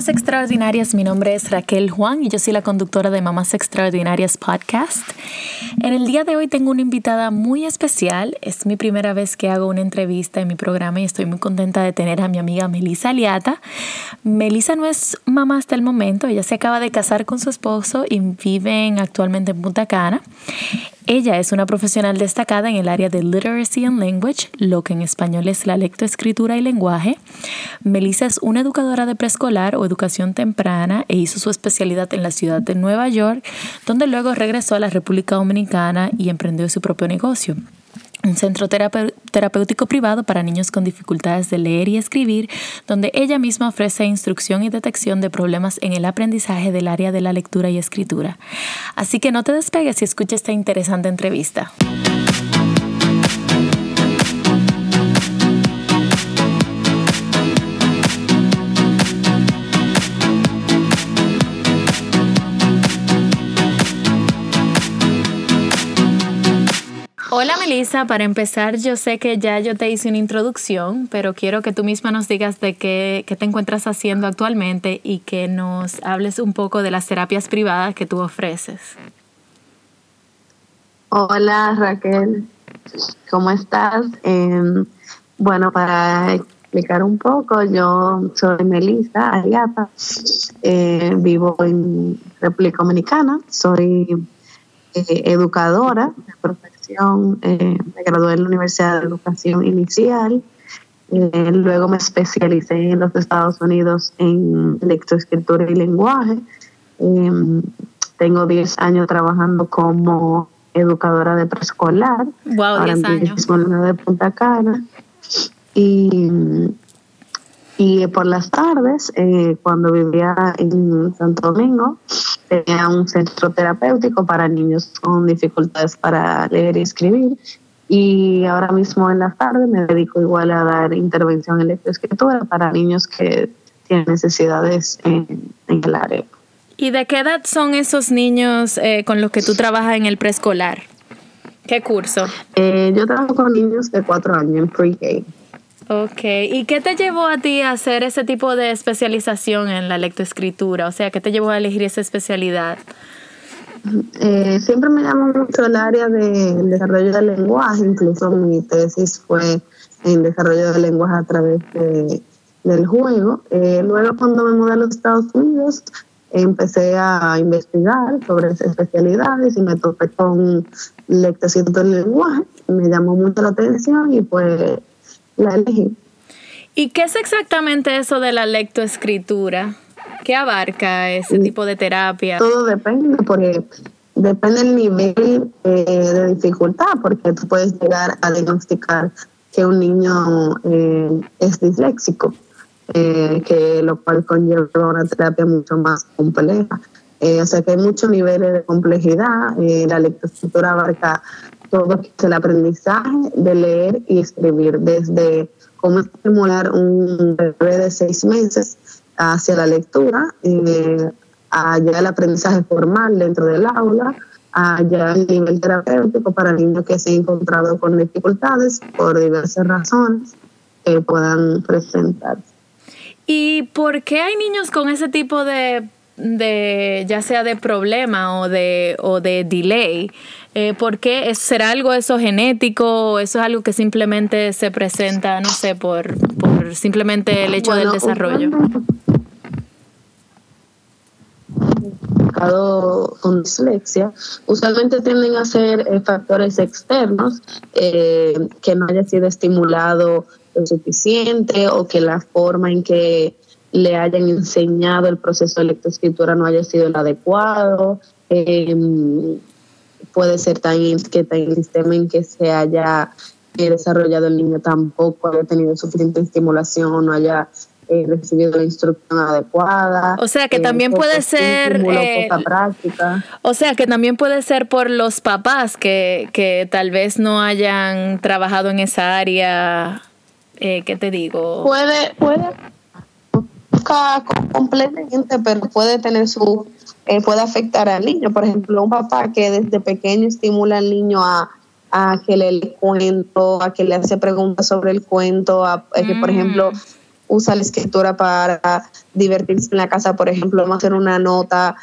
Mamás extraordinarias, mi nombre es Raquel Juan y yo soy la conductora de Mamás Extraordinarias Podcast. En el día de hoy tengo una invitada muy especial, es mi primera vez que hago una entrevista en mi programa y estoy muy contenta de tener a mi amiga Melissa Aliata. Melissa no es mamá hasta el momento, ella se acaba de casar con su esposo y viven actualmente en Punta Cana. Ella es una profesional destacada en el área de Literacy and Language, lo que en español es la lectoescritura y lenguaje. Melissa es una educadora de preescolar o educación temprana e hizo su especialidad en la ciudad de Nueva York, donde luego regresó a la República Dominicana y emprendió su propio negocio un centro terapéutico privado para niños con dificultades de leer y escribir, donde ella misma ofrece instrucción y detección de problemas en el aprendizaje del área de la lectura y escritura. Así que no te despegues y escucha esta interesante entrevista. Hola Melissa, para empezar yo sé que ya yo te hice una introducción, pero quiero que tú misma nos digas de qué, te encuentras haciendo actualmente y que nos hables un poco de las terapias privadas que tú ofreces. Hola Raquel, ¿cómo estás? Em, bueno, para explicar un poco, yo soy Melissa Ariata, eh, vivo en República Dominicana, soy eh, educadora de profesión, eh, me gradué en la Universidad de Educación Inicial, eh, luego me especialicé en los Estados Unidos en lectoescritura y lenguaje. Em, tengo 10 años trabajando como educadora de preescolar. Wow, ahora 10 años. En de Punta Cana. Y y por las tardes, eh, cuando vivía en Santo Domingo, tenía un centro terapéutico para niños con dificultades para leer y escribir. Y ahora mismo en las tardes me dedico igual a dar intervención en lectoescritura para niños que tienen necesidades en, el área. ¿Y de qué edad son esos niños eh, con los que tú trabajas en el preescolar? ¿Qué curso? Eh, yo trabajo con niños de cuatro años en pre-K. Ok, ¿y qué te llevó a ti a hacer ese tipo de especialización en la lectoescritura? O sea, ¿qué te llevó a elegir esa especialidad? Eh, siempre me llamó mucho el área del desarrollo del lenguaje, incluso mi tesis fue en desarrollo del lenguaje a través del juego. Eh, luego cuando me mudé a los Estados Unidos, empecé a investigar sobre especialidades y me topé con lectoescritura del lenguaje, me llamó mucho la atención y pues la elegí. ¿Y qué es exactamente eso de la lectoescritura? ¿Qué abarca ese mm. tipo de terapia? Todo depende, porque depende del nivel eh, de dificultad, porque tú puedes llegar a diagnosticar que un niño eh, es disléxico, eh, que lo cual conlleva una terapia mucho más compleja. o sea que hay muchos niveles de complejidad. la lectoescritura abarca todo el aprendizaje de leer y escribir, desde cómo estimular un bebé de seis meses hacia la lectura, eh, allá el aprendizaje formal dentro del aula, allá el nivel terapéutico para niños que se han encontrado con dificultades por diversas razones que puedan presentarse. ¿Y por qué hay niños con ese tipo de de ya sea de problema o de, o de delay, eh, porque será algo eso genético o eso es algo que simplemente se presenta, no sé, por, por simplemente el hecho del desarrollo. con dislexia, usualmente tienden a ser eh, factores externos eh, que no haya sido estimulado lo suficiente o que la forma en que le hayan enseñado el proceso de lectoescritura no haya sido el adecuado. Em, puede ser también que el sistema en que se haya eh, desarrollado el niño tampoco haya tenido suficiente estimulación, no haya eh, recibido la instrucción adecuada. O sea que eh, también puede ser práctica. O sea que también puede ser por los papás que, que tal vez no hayan trabajado en esa área. ¿Qué te digo? Puede, puede completamente, pero puede tener su, eh, puede afectar al niño. Por ejemplo, un papá que desde pequeño estimula al niño a, que le cuento, a que le hace preguntas sobre el cuento, a, que por ejemplo usa la escritura para divertirse en la casa, por ejemplo, vamos a hacer una nota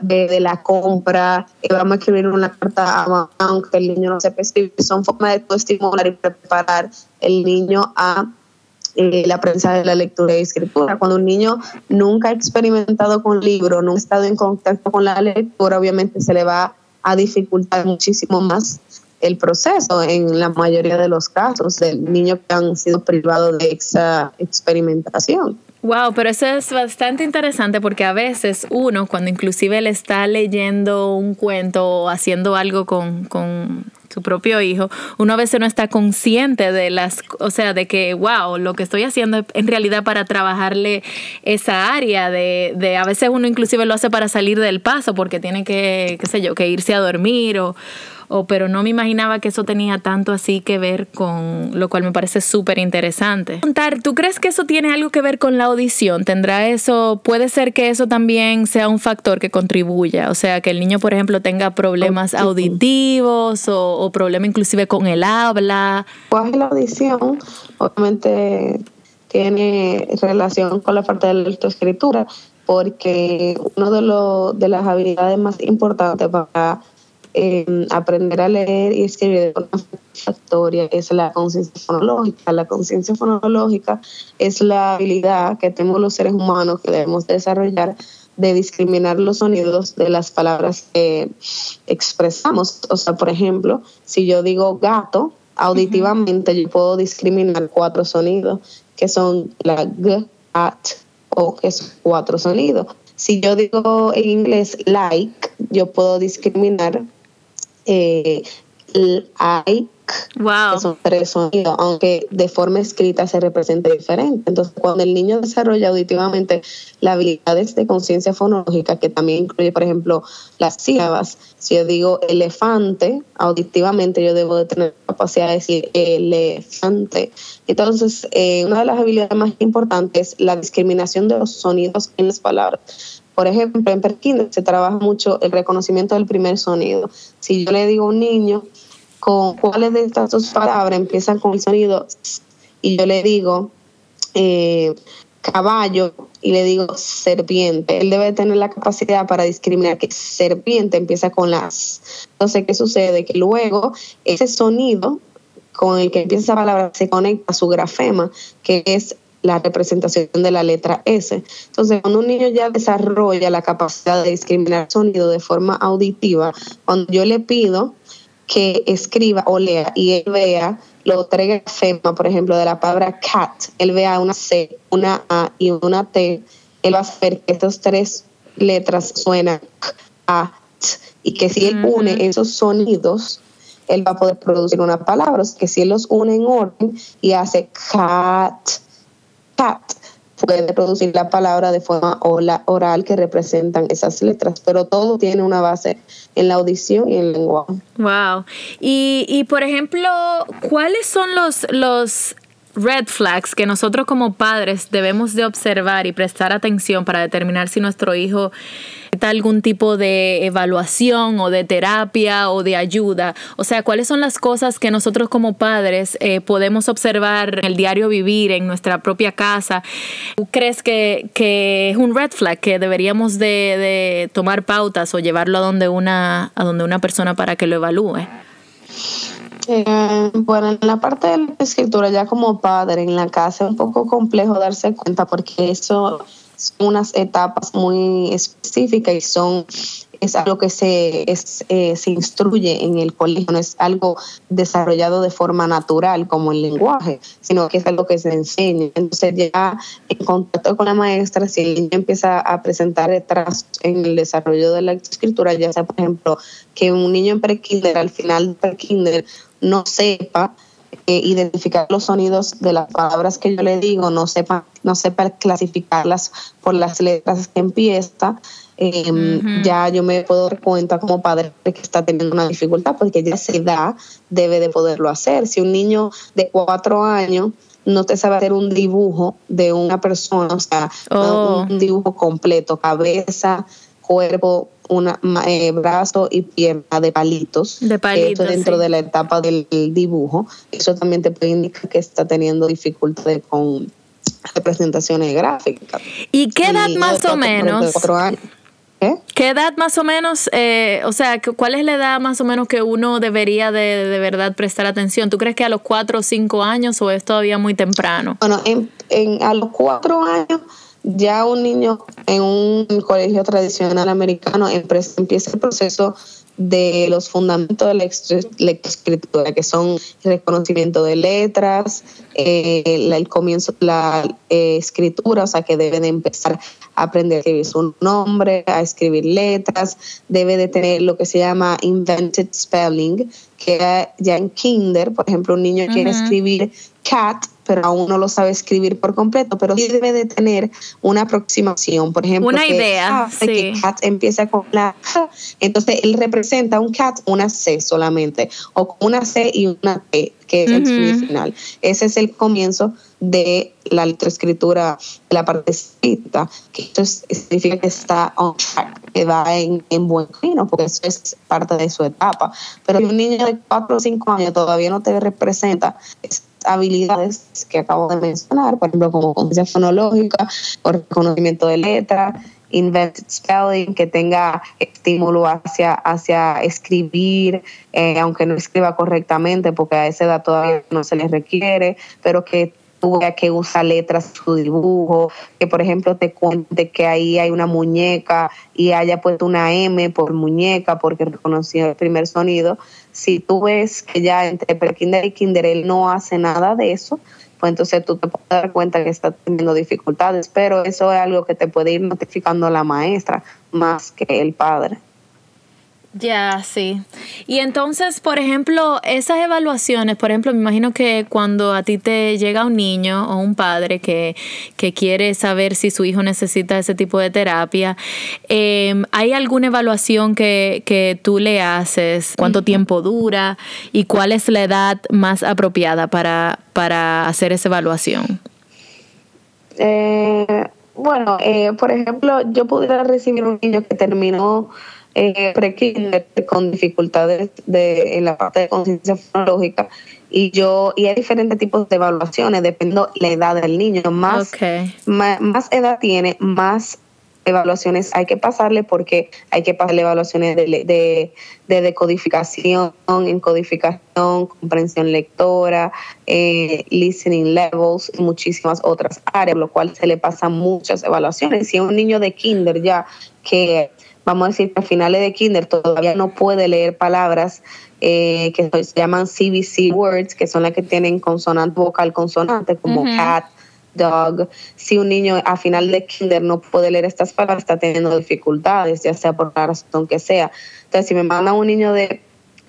de, la compra, eh, vamos a escribir una carta aunque el niño no sepa escribir, son formas de estimular y preparar el niño a eh, la prensa de la lectura y escritura. Cuando un niño nunca ha experimentado con libro, no ha estado en contacto con la lectura, obviamente se le va a dificultar muchísimo más el proceso en la mayoría de los casos del niño que han sido privados de esa experimentación. Wow, pero eso es bastante interesante porque a veces uno, cuando inclusive le está leyendo un cuento o haciendo algo con, con su propio hijo, uno a veces no está consciente de las, o sea, de que, wow, lo que estoy haciendo en realidad para trabajarle esa área de, de a veces uno inclusive lo hace para salir del paso porque tiene que, qué sé yo, que irse a dormir o, o, pero no me imaginaba que eso tenía tanto así que ver con, lo cual me parece súper interesante. ¿Tú crees que eso tiene algo que ver con la audición? ¿Tendrá eso, puede ser que eso también sea un factor que contribuya? O sea, que el niño, por ejemplo, tenga problemas auditivos o, o problemas inclusive con el habla. Pues la audición, obviamente tiene relación con la parte de la lectoescritura, porque uno de, los de las habilidades más importantes para Em, aprender a leer y escribir de forma satisfactoria es la conciencia fonológica. La conciencia fonológica es la habilidad que tenemos los seres humanos que debemos desarrollar de discriminar los sonidos de las palabras que expresamos. O sea, por ejemplo, si yo digo gato, auditivamente yo puedo discriminar cuatro sonidos, que son la g, at, o que son cuatro sonidos. Si yo digo en inglés like, yo puedo discriminar eh, like, que son tres sonidos, aunque de forma escrita se representa diferente. Entonces, cuando el niño desarrolla auditivamente las habilidades de conciencia fonológica, que también incluye, por ejemplo, las sílabas, si yo digo elefante, auditivamente yo debo de tener capacidad de decir elefante. Entonces, eh, una de las habilidades más importantes es la discriminación de los sonidos en las palabras por ejemplo, en Perkin se trabaja mucho el reconocimiento del primer sonido. Si yo le digo a un niño con cuáles de estas dos palabras empiezan con el sonido y yo le digo eh, caballo y le digo serpiente, él debe tener la capacidad para discriminar que serpiente empieza con las. Entonces, ¿qué sucede? Que luego ese sonido con el que empieza esa palabra se conecta a su grafema, que es la representación de la letra S. Entonces, cuando un niño ya desarrolla la capacidad de discriminar sonido de forma auditiva, cuando yo le pido que escriba o lea y él vea lo grafema, por ejemplo, de la palabra cat, él vea una C, una A y una T, él va a saber que estas tres letras suenan a y que si él une esos sonidos, él va a poder producir una palabra, que si él los une en orden y hace cat, cat puede producir la palabra de forma oral que representan esas letras, pero todo tiene una base en la audición y en el lenguaje. Wow. Y, y por ejemplo, ¿cuáles son los, los red flags que nosotros como padres debemos de observar y prestar atención para determinar si nuestro hijo necesita algún tipo de evaluación o de terapia o de ayuda. O sea, cuáles son las cosas que nosotros como padres eh, podemos observar en el diario vivir, en nuestra propia casa. ¿Tú crees que, que es un red flag que deberíamos de, de tomar pautas o llevarlo a donde una, a donde una persona para que lo evalúe? Eh, bueno, en la parte de la escritura, ya como padre en la casa, es un poco complejo darse cuenta porque eso son unas etapas muy específicas y son es algo que se, es, eh, se instruye en el colegio, no es algo desarrollado de forma natural como el lenguaje, sino que es algo que se enseña. Entonces ya en contacto con la maestra, si el niño empieza a presentar retrasos en el desarrollo de la escritura, ya sea por ejemplo que un niño en prekinder, al final de prekinder, no sepa eh, identificar los sonidos de las palabras que yo le digo, no sepa, no sepa clasificarlas por las letras que empieza, em, ya yo me puedo dar cuenta como padre que está teniendo una dificultad porque ya esa edad debe de poderlo hacer. Si un niño de cuatro años no te sabe hacer un dibujo de una persona, o sea, oh. un dibujo completo, cabeza, cuerpo, una eh, brazo y pierna de palitos, de palitos dentro de la etapa del dibujo. Eso también te puede indicar que está teniendo dificultades con representaciones gráficas. ¿Y qué edad más o menos? ¿Qué edad más o menos, eh, o sea, cuál es la edad más o menos que uno debería de, de verdad prestar atención? ¿Tú crees que a los cuatro o cinco años o es todavía muy temprano? Bueno, en, en, a los cuatro años ya un niño en un colegio tradicional americano empieza el proceso de los fundamentos de la escritura, que son el reconocimiento de letras, eh, el comienzo de la eh, escritura, o sea, que debe de empezar a aprender a escribir su nombre, a escribir letras, debe de tener lo que se llama invented spelling, que ya en kinder, por ejemplo, un niño quiere escribir cat, pero aún no lo sabe escribir por completo, pero sí debe de tener una aproximación, por ejemplo, una idea, que cat empieza con la entonces él representa un cat, una C solamente, o con una C y una T, que es el final. Ese es el comienzo de la letroescritura, la parte escrita, que esto significa que está on track, que va en, en buen camino, porque eso es parte de su etapa. Pero si un niño de 4 o 5 años todavía no te representa, habilidades que acabo de mencionar, por ejemplo, como conciencia fonológica o reconocimiento de letra, invented spelling, que tenga estímulo hacia, hacia escribir, eh, aunque no escriba correctamente, porque a esa edad todavía no se le requiere, pero que que usa letras su dibujo, que por ejemplo te cuente que ahí hay una muñeca y haya puesto una M por muñeca porque reconoció el primer sonido. Si tú ves que ya entre prekinder y kinder él no hace nada de eso, pues entonces tú te puedes dar cuenta que está teniendo dificultades, pero eso es algo que te puede ir notificando la maestra más que el padre. Ya, sí. Y entonces, por ejemplo, esas evaluaciones, por ejemplo, me imagino que cuando a ti te llega un niño o un padre que, que quiere saber si su hijo necesita ese tipo de terapia, em, ¿hay alguna evaluación que, que tú le haces? ¿Cuánto tiempo dura? ¿Y cuál es la edad más apropiada para, para hacer esa evaluación? Eh, bueno, eh, por ejemplo, yo pudiera recibir un niño que terminó eh, pre-kinder con dificultades de, en la parte de conciencia fonológica y yo y hay diferentes tipos de evaluaciones dependiendo la edad del niño. Más, más, edad tiene más evaluaciones hay que pasarle porque hay que pasarle evaluaciones de, de, de decodificación, encodificación, comprensión lectora, eh, listening levels y muchísimas otras áreas, lo cual se le pasan muchas evaluaciones. Si es un niño de kinder ya que vamos a decir que a finales de kinder todavía no puede leer palabras eh, que se llaman CBC words, que son las que tienen consonante vocal consonante, como cat, dog. Si un niño a final de kinder no puede leer estas palabras, está teniendo dificultades, ya sea por la razón que sea. Entonces, si me manda un niño de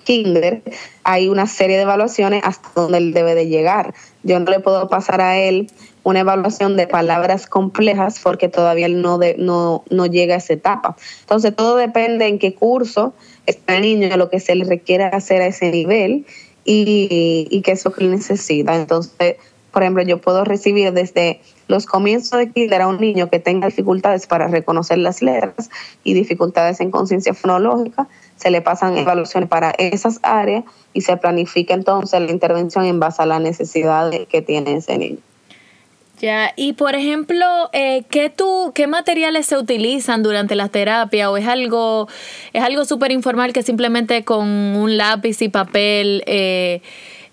kinder, hay una serie de evaluaciones hasta donde él debe de llegar. Yo no le puedo pasar a él una evaluación de palabras complejas porque todavía no, de, no, no llega a esa etapa. Entonces, todo depende en qué curso está el niño, lo que se le requiere hacer a ese nivel y, y qué es lo que necesita. Entonces, por ejemplo, yo puedo recibir desde los comienzos de kinder a un niño que tenga dificultades para reconocer las letras y dificultades en conciencia fonológica, se le pasan evaluaciones para esas áreas y se planifica entonces la intervención en base a la necesidad que tiene ese niño. Ya, y por ejemplo, eh, ¿qué, tú, ¿qué materiales se utilizan durante la terapia? ¿O es algo es algo súper informal que simplemente con un lápiz y papel eh,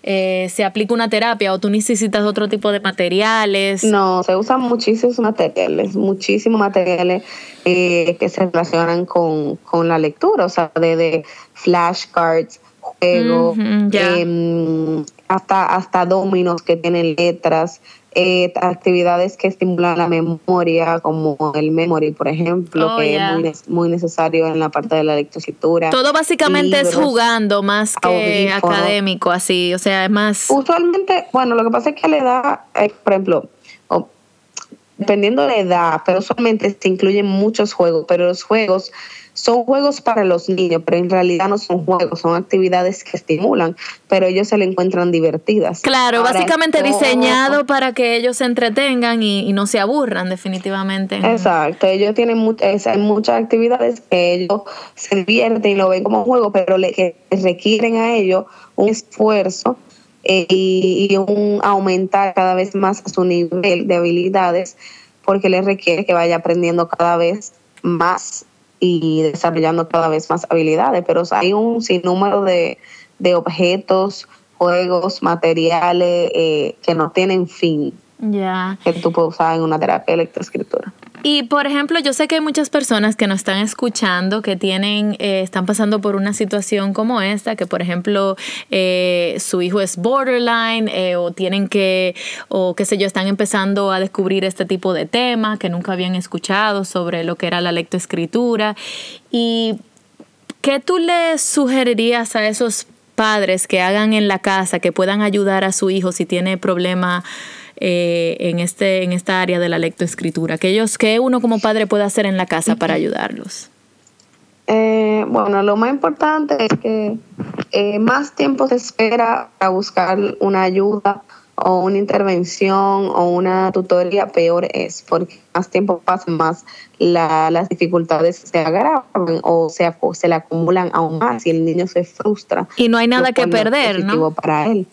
eh, se aplica una terapia o tú necesitas otro tipo de materiales? No, se usan muchísimos materiales, muchísimos materiales que se relacionan con, la lectura, o sea, de, flashcards, juegos, em, hasta, hasta dominos que tienen letras. Eh, actividades que estimulan la memoria, como el memory, por ejemplo, oh, que es muy, necesario en la parte de la lectoescritura. Todo básicamente es jugando más que académico, así, o sea, es más... Usualmente, bueno, lo que pasa es que la edad, eh, por ejemplo, dependiendo de la edad, pero usualmente se incluyen muchos juegos, pero los juegos son juegos para los niños, pero en realidad no son juegos, son actividades que estimulan, pero ellos se le encuentran divertidas. Claro, básicamente diseñado para que ellos se entretengan y, no se aburran definitivamente. Exacto, ellos tienen hay muchas actividades que ellos se divierten y lo ven como juego, pero le, que requieren a ellos un esfuerzo eh, y, un aumentar cada vez más su nivel de habilidades porque le requiere que vaya aprendiendo cada vez más y desarrollando cada vez más habilidades, pero hay un sinnúmero de, de objetos, juegos, materiales eh, que no tienen fin. Ya. Que tú puedes usar en una terapia de electroescritura. Y por ejemplo, yo sé que hay muchas personas que nos están escuchando que tienen, eh, están pasando por una situación como esta, que por ejemplo eh, su hijo es borderline eh, o tienen que, o qué sé yo, están empezando a descubrir este tipo de temas que nunca habían escuchado sobre lo que era la lectoescritura. ¿Y qué tú le sugerirías a esos padres que hagan en la casa, que puedan ayudar a su hijo si tiene problemas? Eh, en, este, en esta área de la lectoescritura? que ellos, ¿Qué uno como padre puede hacer en la casa para ayudarlos? Eh, bueno, lo más importante es que eh, más tiempo se espera para buscar una ayuda o una intervención o una tutoría, peor es, porque más tiempo pasa, más las dificultades se agravan o se, se le acumulan aún más y el niño se frustra. Y no hay nada que perder, ¿no? Para él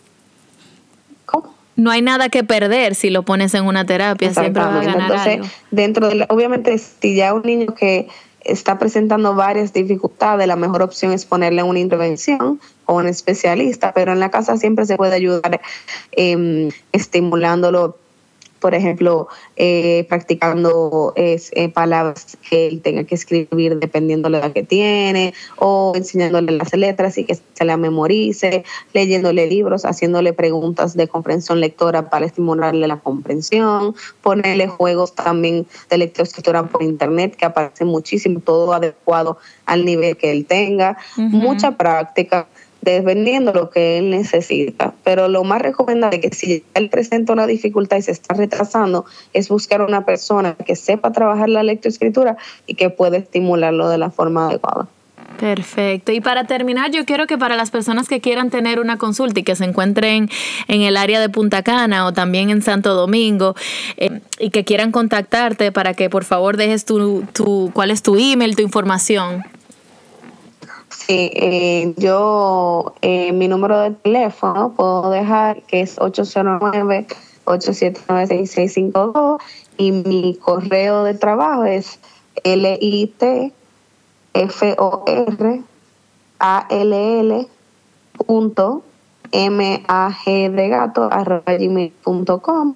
no hay nada que perder si lo pones en una terapia, siempre va a ganar Entonces, dentro de obviamente si ya un niño que está presentando varias dificultades, la mejor opción es ponerle una intervención o un especialista, pero en la casa siempre se puede ayudar eh, estimulándolo por ejemplo, eh, practicando eh, palabras que él tenga que escribir dependiendo de la edad que tiene, o enseñándole las letras y que se la memorice, leyéndole libros, haciéndole preguntas de comprensión lectora para estimularle la comprensión, ponerle juegos también de lectoescritura por internet que aparecen muchísimo, todo adecuado al nivel que él tenga, mucha práctica dependiendo lo que él necesita. Pero lo más recomendable que si él presenta una dificultad y se está retrasando, es buscar una persona que sepa trabajar la lectoescritura y que pueda estimularlo de la forma adecuada. Perfecto. Y para terminar, yo quiero que para las personas que quieran tener una consulta y que se encuentren en el área de Punta Cana o también en Santo Domingo eh, y que quieran contactarte para que por favor dejes tu, tu, cuál es tu email, tu información. Sí, eh, yo eh, mi número de teléfono puedo dejar que es 809-879-6652 y mi correo de trabajo es L-I-T F-O-R A-L-L punto M-A-G de gato arroba gmail.com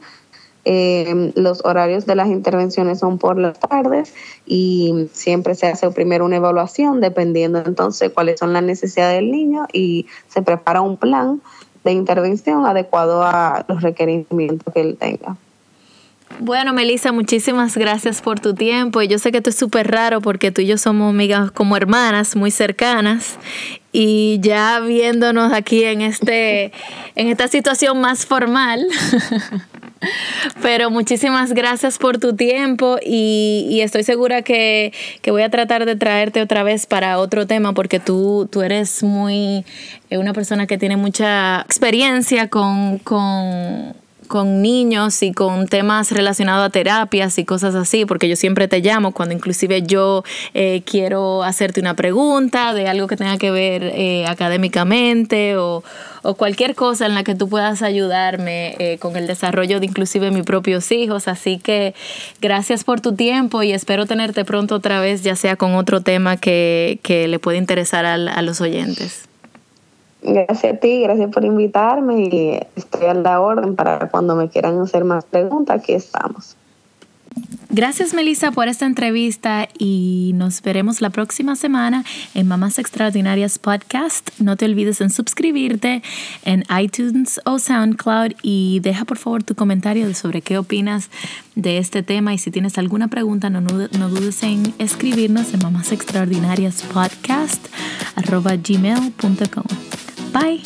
eh, los horarios de las intervenciones son por las tardes y siempre se hace primero una evaluación dependiendo entonces cuáles son las necesidades del niño y se prepara un plan de intervención adecuado a los requerimientos que él tenga. Bueno, Melissa, muchísimas gracias por tu tiempo. Y yo sé que esto es súper raro porque tú y yo somos amigas como hermanas, muy cercanas. Y ya viéndonos aquí en, este, en esta situación más formal, Pero muchísimas gracias por tu tiempo y, estoy segura que, voy a tratar de traerte otra vez para otro tema porque tú, tú eres muy eh, una persona que tiene mucha experiencia con, con con niños y con temas relacionados a terapias y cosas así, porque yo siempre te llamo cuando inclusive yo eh, quiero hacerte una pregunta de algo que tenga que ver eh, académicamente o, cualquier cosa en la que tú puedas ayudarme eh, con el desarrollo de inclusive mis propios hijos. Así que gracias por tu tiempo y espero tenerte pronto otra vez, ya sea con otro tema que, le pueda interesar a los oyentes. Gracias a ti, gracias por invitarme y estoy a la orden para cuando me quieran hacer más preguntas, aquí estamos. Gracias Melissa por esta entrevista y nos veremos la próxima semana en Mamás Extraordinarias Podcast. No te olvides en suscribirte en iTunes o SoundCloud y deja por favor tu comentario sobre qué opinas de este tema y si tienes alguna pregunta no, dudes en escribirnos en Mamás Extraordinarias Podcast gmail.com. Bye.